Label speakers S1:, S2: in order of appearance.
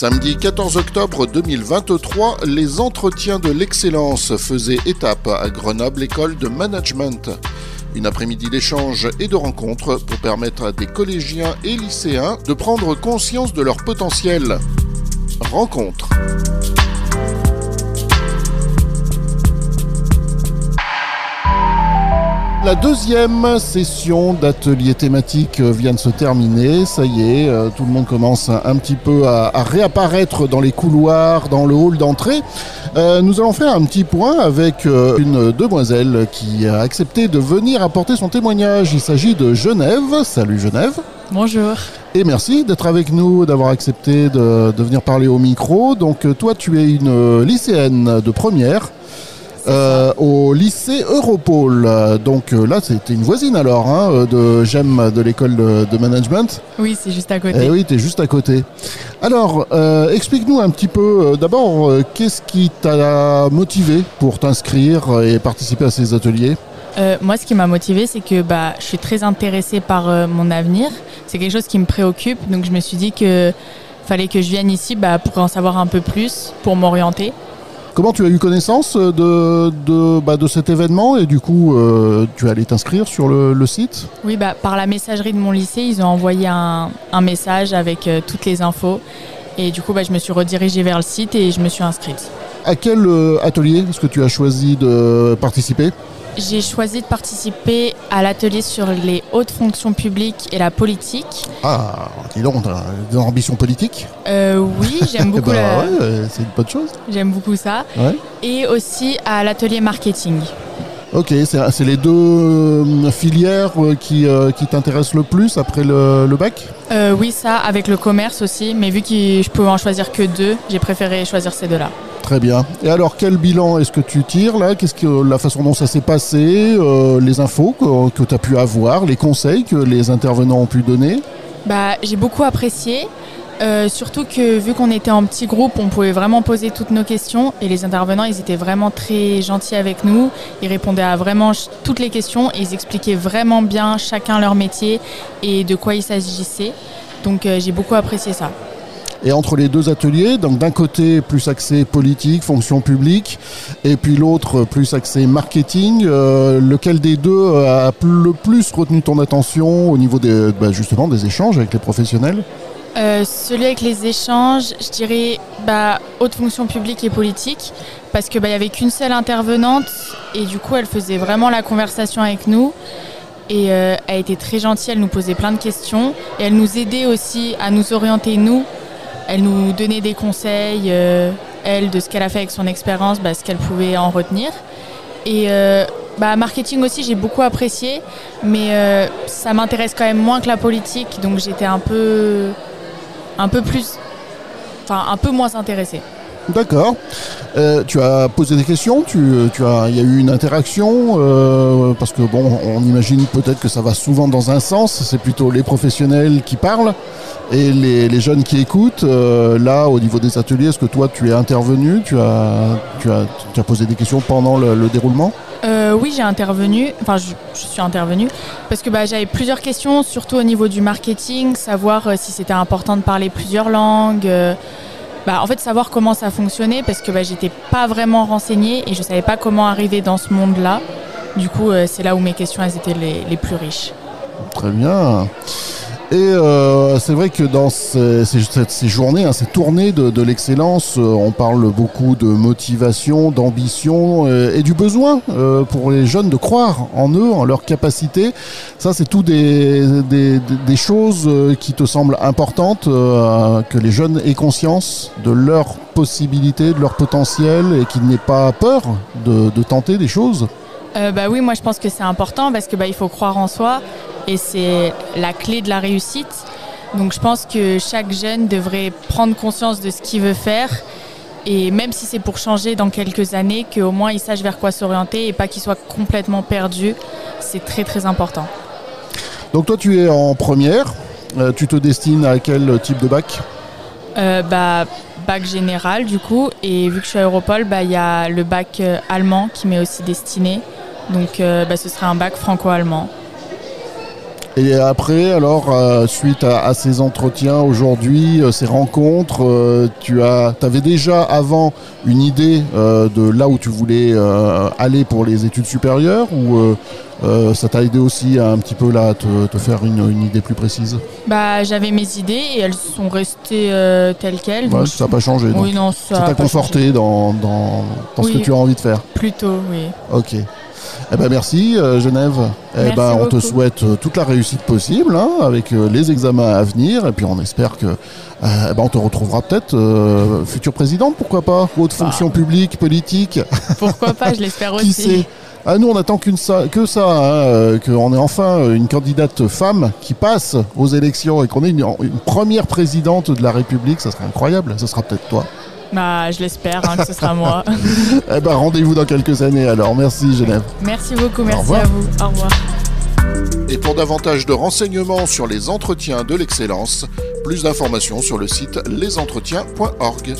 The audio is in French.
S1: Samedi 14 octobre 2023, les entretiens de l'excellence faisaient étape à Grenoble École de Management. Une après-midi d'échanges et de rencontres pour permettre à des collégiens et lycéens de prendre conscience de leur potentiel. Rencontre. La deuxième session d'atelier thématique vient de se terminer. Ça y est, euh, tout le monde commence un petit peu à, réapparaître dans les couloirs, dans le hall d'entrée. Euh, nous allons faire un petit point avec euh, une demoiselle qui a accepté de venir apporter son témoignage. Il s'agit de Genève. Salut Genève.
S2: Bonjour.
S1: Et merci d'être avec nous, d'avoir accepté de, de, venir parler au micro. Donc toi, tu es une lycéenne de première. Euh, au lycée Europol. Donc euh, là, c'était une voisine alors hein, euh, de J'aime de l'école de, management.
S2: Oui, c'est juste à côté.
S1: Eh oui, tu es juste à côté. Alors, explique-nous un petit peu, d'abord, qu'est-ce qui t'a motivé pour t'inscrire et participer à ces ateliers?
S2: Moi, ce qui m'a motivé, c'est que bah, je suis très intéressée par mon avenir. C'est quelque chose qui me préoccupe, donc je me suis dit que fallait que je vienne ici bah, pour en savoir un peu plus, pour m'orienter.
S1: Comment tu as eu connaissance de, de, bah, de cet événement et du coup euh, tu es allé t'inscrire sur le, site?
S2: Oui, bah, par la messagerie de mon lycée, ils ont envoyé un, un message avec euh, toutes les infos. Et du coup bah, je me suis redirigée vers le site et je me suis inscrite.
S1: À quel euh, atelier est-ce que tu as choisi de participer?
S2: J'ai choisi de participer à l'atelier sur les hautes fonctions publiques et la politique.
S1: Ah, dis donc, des ambitions politiques
S2: euh, Oui, j'aime beaucoup
S1: bah, c'est une bonne chose.
S2: J'aime beaucoup ça. Et aussi à l'atelier marketing.
S1: Ok, c'est les deux euh, filières euh, qui, qui t'intéressent le plus après le, bac?
S2: Oui, ça, avec le commerce aussi. Mais vu que je pouvais en choisir que deux, j'ai préféré choisir ces deux-là.
S1: Très bien. Et alors, quel bilan est-ce que tu tires là? Qu'est-ce que la façon dont ça s'est passé, euh, les infos que, tu as pu avoir, les conseils que les intervenants ont pu donner?
S2: Bah, j'ai beaucoup apprécié. Euh, surtout que vu qu'on était en petit groupe, on pouvait vraiment poser toutes nos questions et les intervenants, ils étaient vraiment très gentils avec nous. Ils répondaient à vraiment toutes les questions ils expliquaient vraiment bien chacun leur métier et de quoi il s'agissait. Donc euh, j'ai beaucoup apprécié ça.
S1: Et entre les deux ateliers, donc d'un côté plus axé politique, fonction publique, et puis l'autre plus axé marketing, euh, lequel des deux a le plus retenu ton attention au niveau des, bah, justement des échanges avec les professionnels?
S2: Euh, celui avec les échanges, je dirais bah, haute fonction publique et politique, parce qu'il bah, n'y avait qu'une seule intervenante et du coup elle faisait vraiment la conversation avec nous et euh, elle était très gentille, elle nous posait plein de questions et elle nous aidait aussi à nous orienter nous elle nous donnait des conseils, euh, elle, de ce qu'elle a fait avec son expérience, bah, ce qu'elle pouvait en retenir. Et euh, bah, marketing aussi, j'ai beaucoup apprécié, mais euh, ça m'intéresse quand même moins que la politique, donc j'étais un peu, plus, un peu moins intéressée.
S1: D'accord. Euh, tu as posé des questions, tu, tu as, il y a eu une interaction, euh, parce que bon, on imagine peut-être que ça va souvent dans un sens, c'est plutôt les professionnels qui parlent et les, jeunes qui écoutent. Euh, là, au niveau des ateliers, est-ce que toi tu es intervenu, tu as, tu as, tu as posé des questions pendant le, déroulement?
S2: Oui, j'ai intervenu, enfin je, suis intervenu, parce que bah, j'avais plusieurs questions, surtout au niveau du marketing, savoir si c'était important de parler plusieurs langues, bah, en fait savoir comment ça fonctionnait parce que bah, j'étais pas vraiment renseignée et je savais pas comment arriver dans ce monde-là. Du coup, euh, c'est là où mes questions étaient les, les plus riches.
S1: Très bien. Et euh, c'est vrai que dans ces, journées, hein, ces tournées de, l'excellence, euh, on parle beaucoup de motivation, d'ambition euh, et du besoin pour les jeunes de croire en eux, en leurs capacités. Ça, c'est tout des, choses qui te semblent importantes, que les jeunes aient conscience de leurs possibilités, de leur potentiel et qu'ils n'aient pas peur de, tenter des choses.
S2: bah oui, moi je pense que c'est important parce que bah, il faut croire en soi et c'est la clé de la réussite. Donc je pense que chaque jeune devrait prendre conscience de ce qu'il veut faire et même si c'est pour changer dans quelques années, qu'au moins il sache vers quoi s'orienter et pas qu'il soit complètement perdu, c'est très très important.
S1: Donc toi tu es en première, euh, tu te destines à quel type de bac?
S2: Euh, bah, bac général du coup. Et vu que je suis à Europol, bah, il y a le bac allemand qui m'est aussi destiné. Donc bah, ce serait un bac franco-allemand.
S1: Et après, alors, euh, suite à, ces entretiens aujourd'hui, euh, ces rencontres, euh, tu as, avais déjà avant une idée de là où tu voulais aller pour les études supérieures ou ça t'a aidé aussi à un petit peu là te, te faire une, idée plus précise?
S2: Bah j'avais mes idées et elles sont restées telles quelles.
S1: ça n'a pas changé.
S2: Oui, non,
S1: ça t'a conforté dans, dans, dans ce que tu as envie de faire.
S2: Plutôt, oui.
S1: Ok. Eh ben merci euh, Genève.
S2: Eh
S1: ben on te souhaite euh, toute la réussite possible hein, avec euh, les examens à venir et puis on espère que eh ben, on te retrouvera peut-être futur président, pourquoi pas, haute bah. fonction publique, politique?
S2: Pourquoi pas, je l'espère aussi.
S1: Qui sait? Ah, nous, on attend qu'une que ça, hein, qu'on ait enfin une candidate femme qui passe aux élections et qu'on ait une, une, première présidente de la République. Ça serait incroyable. Ce sera peut-être toi.
S2: Bah, je l'espère hein, que ce sera moi.
S1: eh ben, rendez-vous dans quelques années alors. Merci Genève.
S2: Merci beaucoup, merci à vous. Au revoir.
S1: Et pour davantage de renseignements sur les entretiens de l'excellence, plus d'informations sur le site lesentretiens.org.